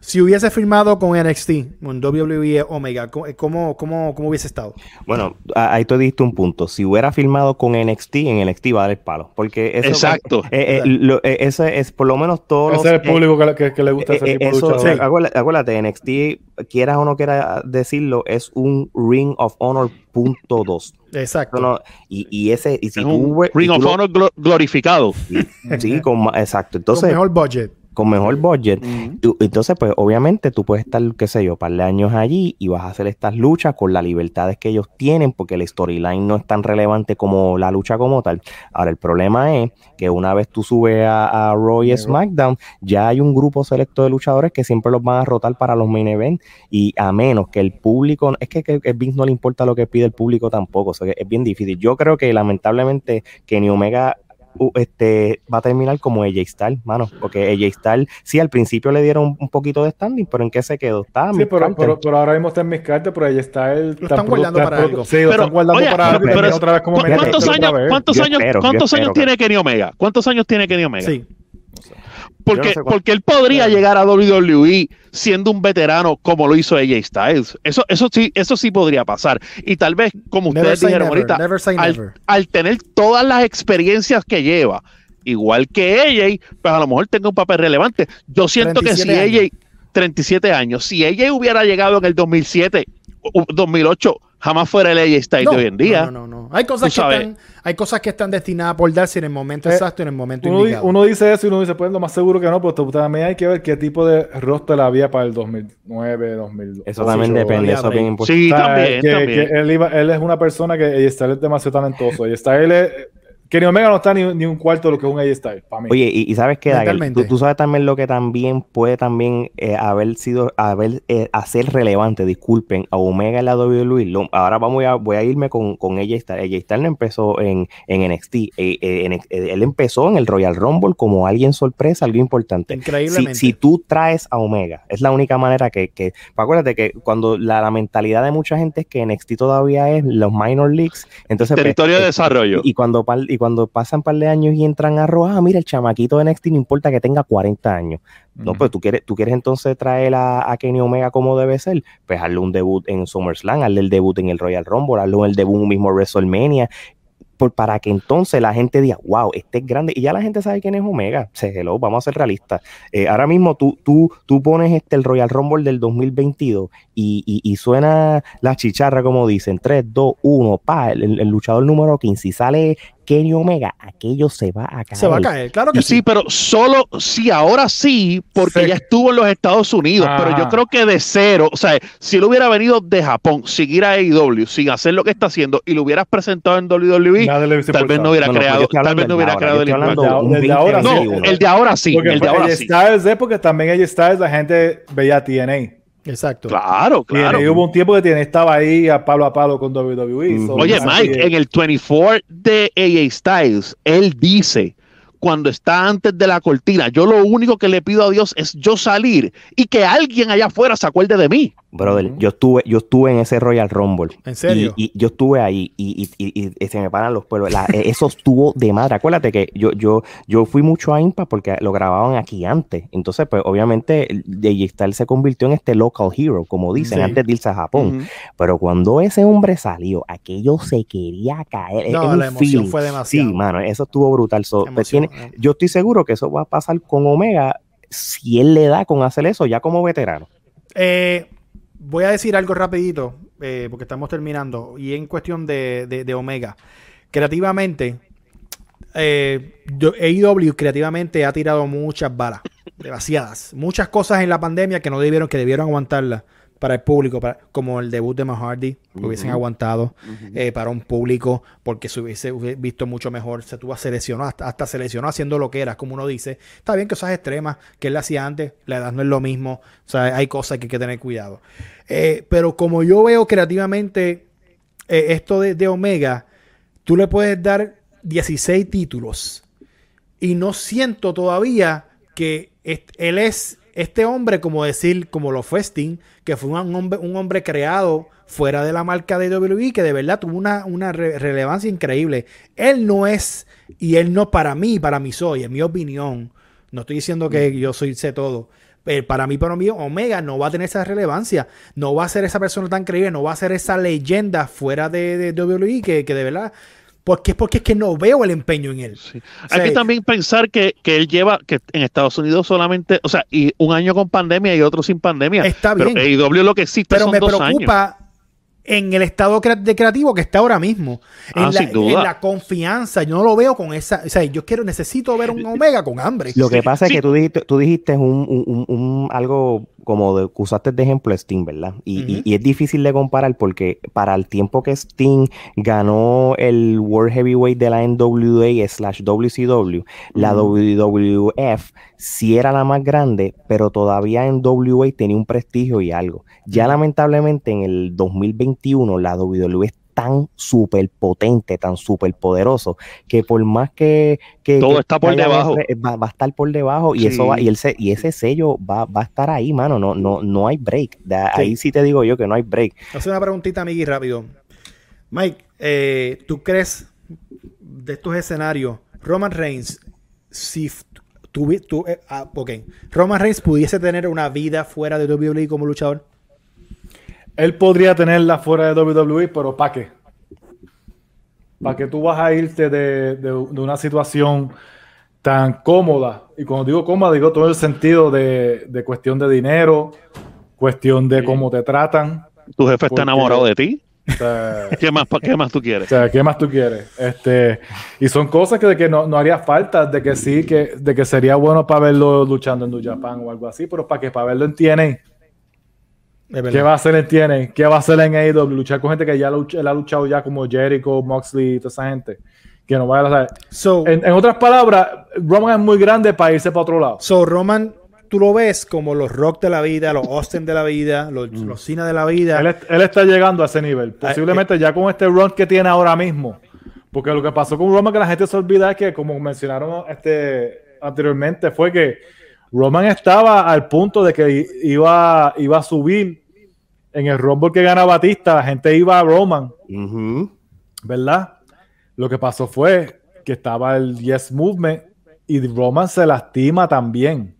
si hubiese firmado con NXT, con WWE Omega, ¿cómo, cómo, cómo, cómo hubiese estado? Bueno, ahí tú diste un punto. Si hubiera filmado con NXT, en NXT va a dar el palo. Porque eso, Exacto. eh, eh, lo- eh, ese es por lo menos todos Ese es el eh, público que, le- que- que le gusta ese tipo eso, sí, acuérdate, acuérdate, NXT, quieras o no quieras decirlo, es un Ring of Honor punto dos. Exacto. Eso no- y, y ese, y si Es tú, un y Ring tú of lo- Honor glo- glorificado. sí, con exacto. con Entonces, mejor budget. Con mejor budget. Tú- entonces, pues obviamente tú puedes estar, qué sé yo, par de años allí y vas a hacer estas luchas con las libertades que ellos tienen, porque la storyline no es tan relevante como la lucha como tal. Ahora, el problema es que una vez tú subes a, a Raw y SmackDown, ya hay un grupo selecto de luchadores que siempre los van a rotar para los main events y a menos que el público, es que, que, que Vince no le importa lo que pide el público tampoco, o sea, que es bien difícil. Yo creo que lamentablemente Kenny Omega uh, este, va a terminar como AJ Styles, mano. Porque AJ Styles, sí, al principio le dieron un poquito de standing, pero ¿en qué se quedó? Está Sí, pero, pero, pero ahora mismo está en mis cartas, pero está el. Lo están guardando para algo. Sí, lo Pero, están guardando oye, para algo. es- otra vez como ¿cu- main ¿Cuántos años, cuántos años, espero, yo cuántos años espero, tiene Kenny Omega? ¿Cuántos años tiene Kenny Omega? Sí. Porque, no sé porque él podría llegar a WWE siendo un veterano como lo hizo AJ Styles. Eso, eso sí, eso sí podría pasar. Y tal vez, como Never ustedes dijeron never, ahorita, never al, tener todas las experiencias que lleva, igual que AJ, pues a lo mejor tenga un papel relevante. Yo siento que si 37 AJ, 37 años, si AJ hubiera llegado en el 2007, u- 2008, jamás fuera el AJ Styles No, de hoy en día. No, no, no. no. Hay cosas, que están, hay cosas que están destinadas por darse en el momento Eh, exacto, en el momento Uno, di- indicado. uno dice eso y uno dice, pues lo más seguro que no, pero tú- también hay que ver qué tipo de roster había para el 2009, 2008. Eso también depende, eso es bien importante. Sí, O sea, también, que- también. que él, iba- él es una persona que AJ Styles es demasiado talentoso. AJ Styles es- Kenny Omega no está ni, ni un cuarto de lo que es un AJ Styles, para mí. Oye, y, y sabes que Mentalmente. tú, tú sabes también lo que también puede también eh, haber sido, haber, eh, hacer relevante, disculpen, a Omega en la WWE. Lo- ahora vamos a, voy a irme con, con AJ Styles. AJ Styles no empezó en, en NXT. eh, eh, en- eh, él empezó en el Royal Rumble como alguien sorpresa, algo importante. Si, Increíblemente. si tú traes a Omega, es la única manera que, que acuérdate que cuando la, la mentalidad de mucha gente es que NXT todavía es los minor leagues, entonces pues, Territorio de eh, desarrollo. y cuando, par- y cuando pasan un par de años y entran a Raw, ah, mira, el chamaquito de NXT no importa que tenga 40 años. No, pues tú quieres, tú quieres entonces traer a, a Kenny Omega como debe ser, pues hazle un debut en SummerSlam, hazle el debut en el Royal Rumble, hazle el debut mismo WrestleMania, por, para que entonces la gente diga, wow, este es grande, y ya la gente sabe quién es Omega, se hello, vamos a ser realistas. Eh, ahora mismo tú, tú, tú pones este el Royal Rumble del 2022 y, y, y suena la chicharra, como dicen, 3, 2, 1, pa, el, el luchador número 15, y sale Kenny Omega, aquello se va a caer. Se va a caer, claro que Sí, sí. pero solo sí, ahora sí, porque Sí. ya estuvo en los Estados Unidos, pero yo Ajá. creo que de cero, o sea, si él hubiera venido de Japón, seguir a AEW, sin hacer lo que está haciendo, y lo hubieras presentado en WWE, tal vez no hubiera No, no, creado, estoy tal vez no hubiera de ahora, creado el impacto. Desde ahora 2021. No, el de ahora sí, Porque el de ahora sí. Styles porque también AJ Styles la gente veía TNA. Exacto. Claro, claro. TNA hubo un tiempo que TNA estaba ahí a palo a palo con WWE. so, Oye, Mike, en el 24 de AJ Styles, él dice, cuando está antes de la cortina, yo lo único que le pido a Dios es yo salir y que alguien allá afuera se acuerde de mí. Brother, yo estuve, yo estuve en ese Royal Rumble. ¿En serio? Y, y yo estuve ahí y, y- y- y se me paran los pelos. La- eh, eso estuvo de madre. Acuérdate que yo, yo, yo fui mucho a Impa porque lo grababan aquí antes. Entonces, pues, obviamente, AJ Styles se convirtió en este local hero, como dicen, Sí. antes de irse a Japón. Pero cuando ese hombre salió, aquello se quería caer. No, la emoción feeling. fue demasiado. Sí, mano, eso estuvo brutal. So, pues, Emoción, tiene- yo estoy seguro que eso va a pasar con Omega si él le da con hacer eso ya como veterano. Eh, voy a decir algo rapidito, eh, porque estamos terminando. Y en cuestión de, de- de Omega. Creativamente, eh, AEW creativamente ha tirado muchas balas. Demasiadas. Muchas cosas en la pandemia que no debieron, que debieron aguantarlas para el público, para- como el debut de Matt Hardy, que hubiesen aguantado eh, para un público, porque se hubiese, visto mucho mejor. Se tuvo se lesionó, hasta, hasta se lesionó haciendo lo que era, como uno dice. Está bien, cosas extremas que él hacía antes, la edad no es lo mismo. O sea, hay cosas que hay que tener cuidado. Eh, pero como yo veo creativamente eh, esto de, de Omega, tú le puedes dar 16 títulos y no siento todavía que él es este hombre, como decir, como lo fue Sting, que fue un hombre, un hombre creado fuera de la marca de WWE, que de verdad tuvo una, una re- relevancia increíble. Él no es, y él no para mí, para mí soy, en mi opinión, no estoy diciendo que yo soy sé todo, pero para mí, para mí, Omega no va a tener esa relevancia, no va a ser esa persona tan creíble, no va a ser esa leyenda fuera de, de WWE que, que de verdad, porque, porque es que no veo el empeño en él. Sí. O sea, Hay que también pensar que, que él lleva, que en Estados Unidos solamente, o sea, y un año con pandemia y otro sin pandemia. Está Pero bien. AEW lo que existe pero son me dos años. preocupa en el estado de creativo que está ahora mismo. En, Ah, la, sin duda. en la confianza. Yo no lo veo con esa. O sea, yo quiero, necesito ver un Omega con hambre. Lo que pasa sí. es que tú dijiste, tú dijiste un, un- un- un- algo como de, usaste de ejemplo Sting, ¿verdad? Y, es difícil de comparar porque para el tiempo que Sting ganó el World Heavyweight de la NWA slash WCW, la WWF sí era la más grande, pero todavía en WA tenía un prestigio y algo. Ya lamentablemente en el 2021 la WWE tan súper potente, tan súper poderoso, que por más que, que- Todo que está por debajo. haber- Va, va a estar por debajo y Sí. eso va, y, el, se- y ese sello va, va a estar ahí, mano. No, no, no hay break. De- Ahí sí te digo yo que no hay break. Hace una preguntita, Miggy, rápido. Mike, eh, ¿tú crees de estos escenarios, Roman Reigns, si tuvi- tu- eh, ah, ok, Roman Reigns pudiese tener una vida fuera de WWE como luchador? Él podría tenerla fuera de WWE, pero ¿para qué? ¿Para qué tú vas a irte de, de- de una situación tan cómoda? Y cuando digo cómoda, digo todo el sentido de, de cuestión de dinero, cuestión de cómo te tratan. Tu jefe está enamorado de ti. O sea, ¿Qué más, qué más tú o quieres? sea, ¿qué más tú quieres? Este, y son cosas que, de que no, no haría falta, de que sí, que, de que sería bueno para verlo luchando en New Japan o algo así, pero para que para verlo en TNA. ¿Qué va a hacer en TNA? ¿Qué va a hacer en AEW? Luchar con gente que ya lucha- él ha luchado ya como Jericho, Moxley y toda esa gente. Que no vaya a saber. So, En, en otras palabras, Roman es muy grande para irse para otro lado. so, Roman, tú lo ves como los Rock de la vida, los Austin de la vida, los, los Cena de la vida. Él, él está llegando a ese nivel. Posiblemente ya con este run que tiene ahora mismo. Porque lo que pasó con Roman que la gente se olvida es que, como mencionaron este, anteriormente, fue que Roman estaba al punto de que iba, iba a subir en el Rumble que gana Batista. La gente iba a Roman. ¿verdad? Lo que pasó fue que estaba el Yes Movement y Roman se lastima también.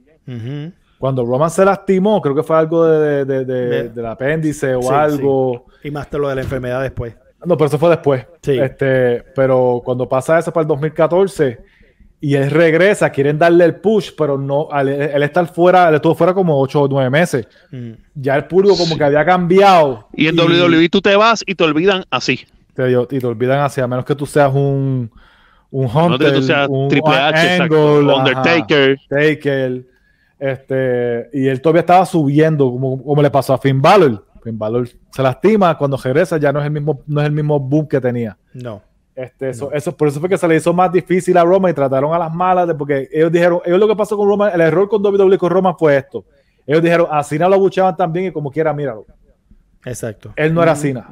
Cuando Roman se lastimó, creo que fue algo de, de- de- de- De- del apéndice o Sí, algo. Y más te lo de la enfermedad después. No, pero eso fue después. Sí. Este, pero cuando pasa eso para el 2014 y él regresa, quieren darle el push, pero no, al él estar fuera, él estuvo fuera como 8 o 9 meses. Mm. Ya el público como que había cambiado. Y en WWE tú te vas y te olvidan así. te, y te olvidan así, a menos que tú seas un, un No Hunter, que tú seas un Triple H, Angle, ajá, Undertaker. Taker, este, y él todavía estaba subiendo, como, como le pasó a Finn Balor. Finn Balor se lastima, cuando regresa ya no es el mismo, no es el mismo boom que tenía. No. Este, eso, eso, por eso fue que se le hizo más difícil a Roma y trataron a las malas, de, porque ellos dijeron, ellos lo que pasó con Roma, el error con WWE con Roma fue esto. Ellos dijeron, a Cena lo buchaban también y como quiera, míralo. Exacto. Él no era Cena.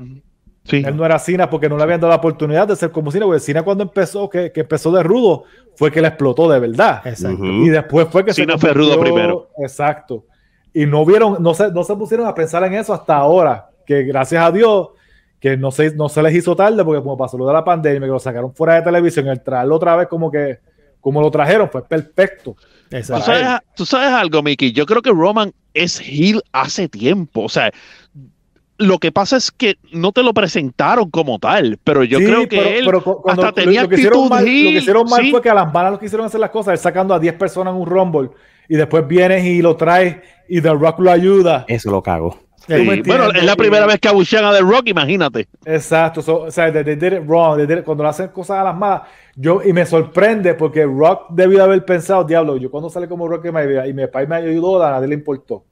Sí. Él no era Cena porque no le habían dado la oportunidad de ser como Cena, porque Cena cuando empezó, que, que empezó de rudo, fue que le explotó de verdad. Exacto. Y después fue que Cena fue rudo primero. Exacto. Y no vieron, no se, no se pusieron a pensar en eso hasta ahora, que gracias a Dios que no se, no se les hizo tarde, porque como pasó lo de la pandemia, que lo sacaron fuera de televisión, el traerlo otra vez como que, como lo trajeron, fue perfecto. ¿Tú sabes, tú sabes algo, Mickey. Yo creo que Roman es heel hace tiempo. O sea, lo que pasa es que no te lo presentaron como tal, pero yo Sí, creo que pero- él pero cu- cuando hasta lo- tenía lo, que hicieron actitud mal, lo que hicieron mal sí. fue que a las malas lo quisieron hacer las cosas, él sacando a 10 personas en un rumble y después vienes y lo traes y The Rock lo ayuda. Eso lo cago. Sí, ¿Tú me Bueno, es la Y- primera vez que abuchean a The Rock, imagínate. Exacto, so- o sea, they, they did it wrong, they did it- cuando hacen cosas a las malas, yo, y me sorprende porque Rock debió haber pensado, diablo, yo cuando sale como Rock vida y mi país me ayudó, a nadie le importó.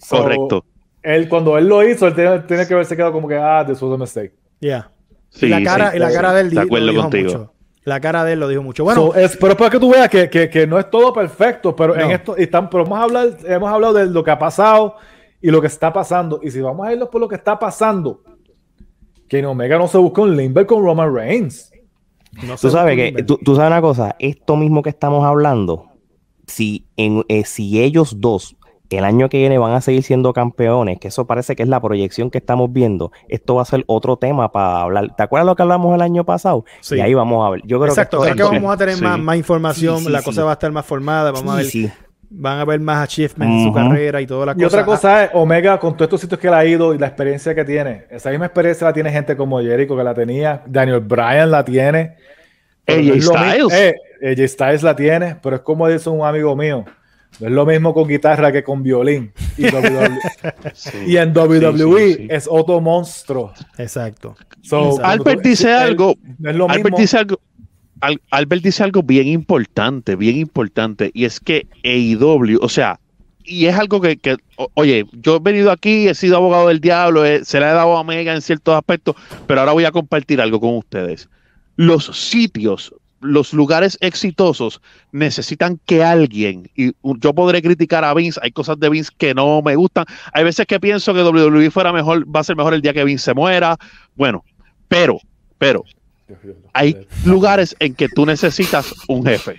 So, Correcto. Él, cuando él lo hizo, él tiene, tiene que haberse quedado como que, ah, this was a mistake. Yeah. Sí, y la cara, sí, y la cara de él de acuerdo dijo contigo. mucho. La cara de él lo dijo mucho. Bueno, So, es, pero para que tú veas que, que- que no es todo perfecto, pero en esto y están, pero vamos a hablar, hemos hablado de lo que ha pasado y lo que está pasando. Y si vamos a irnos por lo que está pasando, que en Omega no se busca un Limber con Roman Reigns. no Tú sabes que, tú, tú sabes una cosa, esto mismo que estamos hablando, si, en, eh, si ellos dos el año que viene van a seguir siendo campeones, que eso parece que es la proyección que estamos viendo, esto va a ser otro tema para hablar. ¿Te acuerdas lo que hablamos el año pasado? Sí. Y ahí vamos a ver. Yo creo Exacto, que creo que vamos a tener sí. más, más información, Sí, sí, la sí. cosa va a estar más formada, vamos a ver, Sí, sí. Van a ver más achievements en su carrera y todas las Y cosas. otra cosa es, Omega, con todos estos sitios que él ha ido y la experiencia que tiene, esa misma experiencia la tiene gente como Jericho que la tenía, Daniel Bryan la tiene. pero AJ Styles. eh, AJ Styles la tiene, pero es como dice un amigo mío, no es lo mismo con guitarra que con violín. Y, WWE y en WWE Sí, sí, sí. es otro monstruo. Exacto. So, Exacto. Albert dice él- algo, no es lo Albert mismo. dice algo. Al- Albert dice algo bien importante, bien importante, y es que AEW, o sea, y es algo que, que, oye, yo he venido aquí, he sido abogado del diablo, se le ha dado a Omega en ciertos aspectos, pero ahora voy a compartir algo con ustedes. Los sitios los lugares exitosos necesitan que alguien, y yo podré criticar a Vince, hay cosas de Vince que no me gustan, hay veces que pienso que WWE fuera mejor, va a ser mejor el día que Vince se muera, bueno, pero, pero, hay lugares en que tú necesitas un jefe.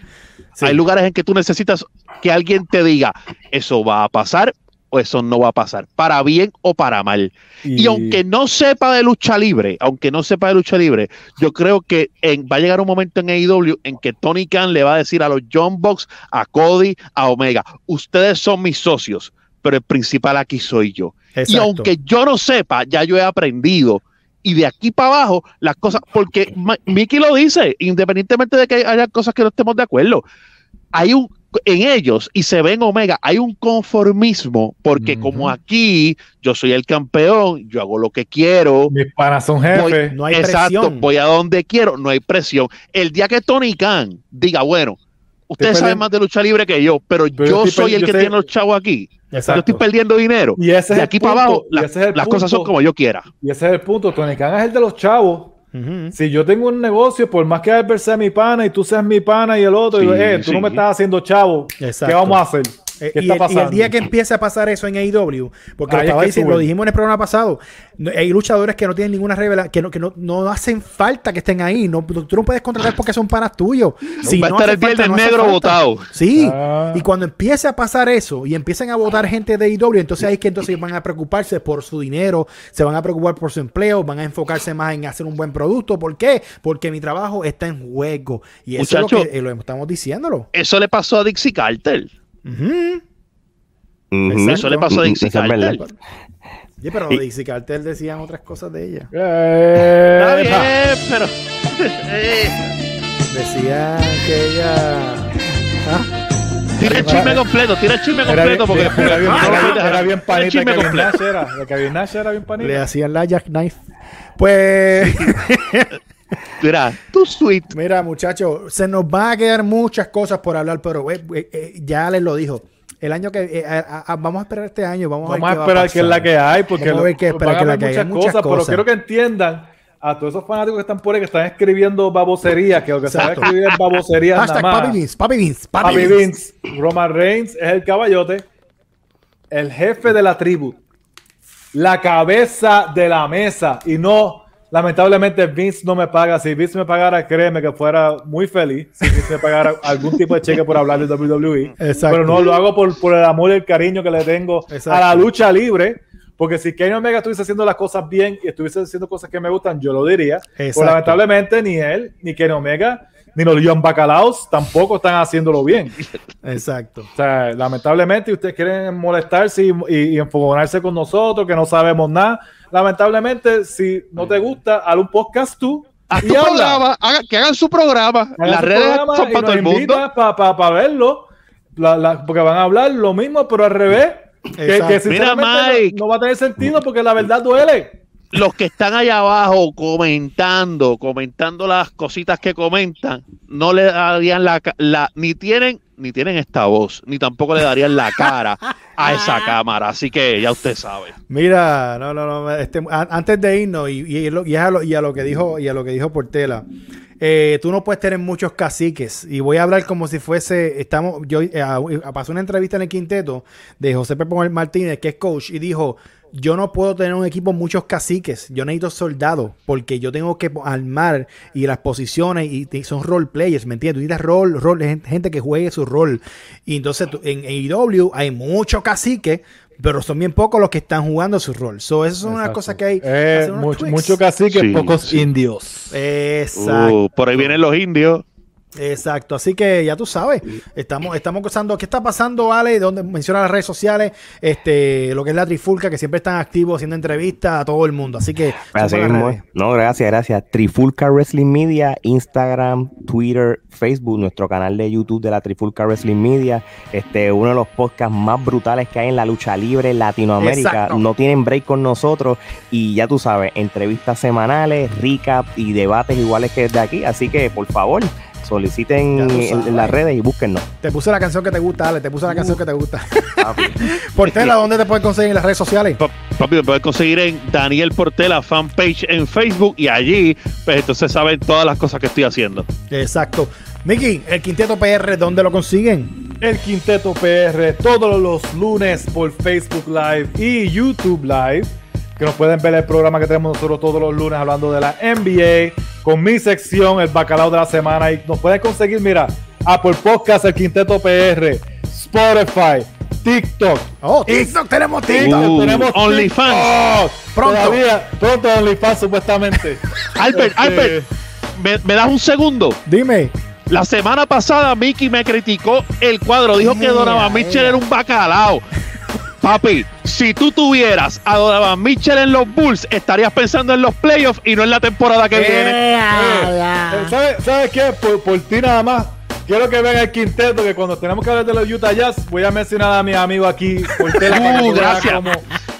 Sí. Hay lugares en que tú necesitas que alguien te diga, eso va a pasar o eso no va a pasar, para bien o para mal. Y, aunque no sepa de lucha libre, aunque no sepa de lucha libre, yo creo que en- va a llegar un momento en AEW en que Tony Khan le va a decir a los John Box, a Cody, a Omega, ustedes son mis socios, pero el principal aquí soy yo. Y aunque yo no sepa, ya yo he aprendido. Y de aquí para abajo, las cosas, porque Mickey lo dice, independientemente de que haya cosas que no estemos de acuerdo, hay un, en ellos, y se ve en Omega, hay un conformismo, porque como aquí yo soy el campeón, yo hago lo que quiero, Mis panas son jefes. No hay exacto, presión. voy a donde quiero, no hay presión. El día que Tony Khan diga, bueno, ustedes saben más de lucha libre que yo, pero, Pero yo soy el yo que sé- tiene los chavos aquí. Yo estoy perdiendo dinero. Y ese es de aquí para abajo, y la- es las cosas son como yo quiera. Y ese es el punto. Tony Khan es el de los chavos. Si yo tengo un negocio, por más que Albert sea mi pana y tú seas mi pana y el otro, Sí, digo, eh, tú sí. no me estás haciendo chavo. Exacto. ¿Qué vamos a hacer? Eh, ¿Qué y, está el, y pasando? el día que empiece a pasar eso en AEW, porque lo, Ahí es estaba que diciendo, sube. lo dijimos en el programa pasado, no- hay luchadores que no tienen ninguna revelación, que, no, que no, no hacen falta que estén ahí. No, tú no puedes contratar porque son panas tuyos. Si Va a no estar el viernes negro votado. Sí, Ah. y cuando empiece a pasar eso y empiecen a votar gente de AEW, entonces ahí es que entonces van a preocuparse por su dinero, se van a preocupar por su empleo, van a enfocarse más en hacer un buen producto. ¿Por qué? Porque mi trabajo está en juego. Y eso es lo que eh, lo estamos diciéndolo. Eso le pasó a Dixie Carter. Ujú. Exacto. Eso le pasó a Dixie es. Carter. Sí, pero Y- Dixie Carter decían otras cosas de ella. Eh, Está bien, pero. Decían que ella. ¿Ah? tira el chisme completo, tira el chisme Era bien, completo porque. era bien, Ah, era bien- deja- era bien tira el panita chisme que completo. Era. Nash era bien Le panita. hacían la jackknife. Pues. Mira, tú sweet. Mira, muchachos, se nos van a quedar muchas cosas por hablar, pero eh, eh, eh, ya les lo dijo. El año que eh, a- a- vamos a esperar este año, vamos, Vamos a a ver qué esperar que es la que hay, porque Vamos a ver qué lo- van a que la que hay. muchas, Hay muchas cosas, pero quiero que entiendan a todos esos fanáticos que están por ahí que están escribiendo baboserías, que lo que se va a escribir es baboserías nada Hashtag más. Papi Vince, Papi Vince, Papi, Papi Vince. Vince, Roman Reigns es el caballote, el jefe de la tribu, la cabeza de la mesa y no, lamentablemente Vince no me paga. Si Vince me pagara, créeme que fuera muy feliz si Vince me pagara algún tipo de cheque por hablar de WWE. Exacto. Pero no lo hago por, por el amor y el cariño que le tengo Exacto. a la lucha libre. Porque si Kenny Omega estuviese haciendo las cosas bien y estuviese haciendo cosas que me gustan, yo lo diría. Pero lamentablemente ni él, ni Kenny Omega, ni los John Bacalaos tampoco están haciéndolo bien. Exacto. O sea, lamentablemente ustedes quieren molestarse y, y, y enfogonarse con nosotros, que no sabemos nada. Lamentablemente, si no te gusta, haz un podcast tú Haz y tu habla. programa, haga- que hagan su programa. Hagan Las su redes programa son y para todo nos el mundo. Para verlo, La- la- porque van a hablar lo mismo, pero al revés. Que, Exacto. que Mira, no- Mike. no, va a tener sentido porque la verdad duele. Los que están allá abajo comentando, comentando las cositas que comentan, no le darían la, la ni tienen ni tienen esta voz, ni tampoco le darían la cara a esa cámara. Así que ya usted sabe. Mira, no, no, no. este, a- antes de irnos, y, y, y a lo, y a lo que dijo, y a lo que dijo Portela, eh, tú no puedes tener muchos caciques. Y voy a hablar como si fuese. Estamos. Yo eh, a- a- pasó una entrevista en el quinteto de José Pepe Martínez, que es coach, y dijo. Yo no puedo tener un equipo muchos caciques. Yo necesito soldados porque yo tengo que armar y las posiciones y son role players, ¿me entiendes? Tú necesitas rol, rol, gen- gente que juegue su rol. Y entonces tú- en AEW hay muchos caciques, pero son bien pocos los que están jugando su rol. So, eso es una cosa que hay. Eh, mucho, tweaks. mucho cacique, Sí, pocos sí. indios. Exacto. Uh, por ahí vienen los indios. Exacto, así que ya tú sabes, estamos, estamos gozando. ¿Qué está pasando, Ale? Donde menciona las redes sociales, este, lo que es la trifulca, que siempre están activos haciendo entrevistas a todo el mundo. Así que Así somos las mismo redes. es. No, gracias, gracias. Trifulca Wrestling Media, Instagram, Twitter, Facebook, nuestro canal de YouTube de la Trifulca Wrestling Media. Este, uno de los podcasts más brutales que hay en la lucha libre en Latinoamérica. Exacto. No tienen break con nosotros. Y ya tú sabes, entrevistas semanales, recap y debates iguales que desde aquí. Así que, por favor, soliciten en, sabes. en las redes y búsquennos. Te puse la canción que te gusta, Ale, te puse la canción que te gusta. Papi. Portela, ¿dónde te puedes conseguir en las redes sociales? Pa- Papi, me puedes conseguir en Daniel Portela fanpage en Facebook y allí, pues entonces saben todas las cosas que estoy haciendo. Exacto. Miki, el Quinteto PR, ¿dónde lo consiguen? El Quinteto PR todos los lunes por Facebook Live y YouTube Live. Que nos pueden ver el programa que tenemos nosotros todos los lunes hablando de la NBA con mi sección, el bacalao de la semana. Y nos pueden conseguir, mira, Apple Podcast, el Quinteto PR, Spotify, TikTok. Oh, TikTok, tenemos TikTok. Uh, tenemos OnlyFans. Pronto. Todavía, pronto OnlyFans supuestamente. Albert, Este, Albert, ¿me, me das un segundo? Dime. La semana pasada Mickey me criticó el cuadro, dijo que Donovan Mitchell era un bacalao. Papi, si tú tuvieras a Donovan Mitchell en los Bulls, estarías pensando en los playoffs y no en la temporada que viene. Eh, ¿Sabes sabe qué? Por, por ti nada más. Quiero que vean el quinteto, que cuando tenemos que hablar de los Utah Jazz, voy a mencionar a mi amigo aquí, que Uh, gracias. Como,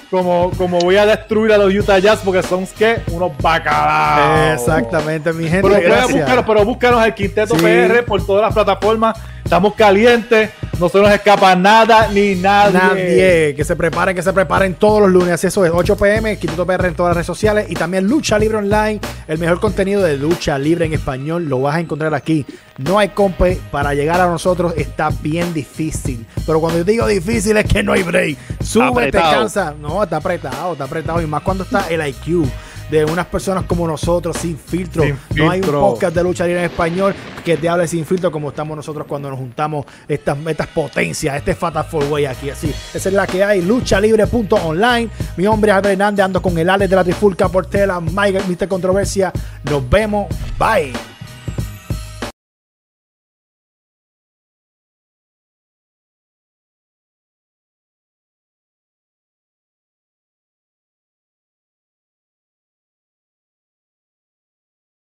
como, como voy a destruir a los Utah Jazz, porque son, ¿qué? Unos bacalaos. Exactamente, mi gente. Pero, búscanos, pero búscanos el Quinteto Sí. PR por todas las plataformas. Estamos calientes, no se nos escapa nada ni nadie. Nadie, que se preparen, que se preparen todos los lunes. Eso es 8 pm, Quinteto PR en todas las redes sociales y también Lucha Libre Online. El mejor contenido de lucha libre en español lo vas a encontrar aquí. No hay compe para llegar a nosotros, está bien difícil. Pero cuando yo digo difícil es que no hay break. Súbete, Apretado. cansa. No, está apretado, está apretado. Y más cuando está el IQ de unas personas como nosotros sin filtro. Sin No hay un podcast de lucha libre en español que te hable sin filtro como estamos nosotros cuando nos juntamos estas, estas potencias, este Fatal Four Way aquí. Así, esa es la que hay. Luchalibre.online. Mi nombre es Albert Hernández, ando con el Alex de la Trifulca Portela, Mike, Mr. Controversia. Nos vemos. Bye.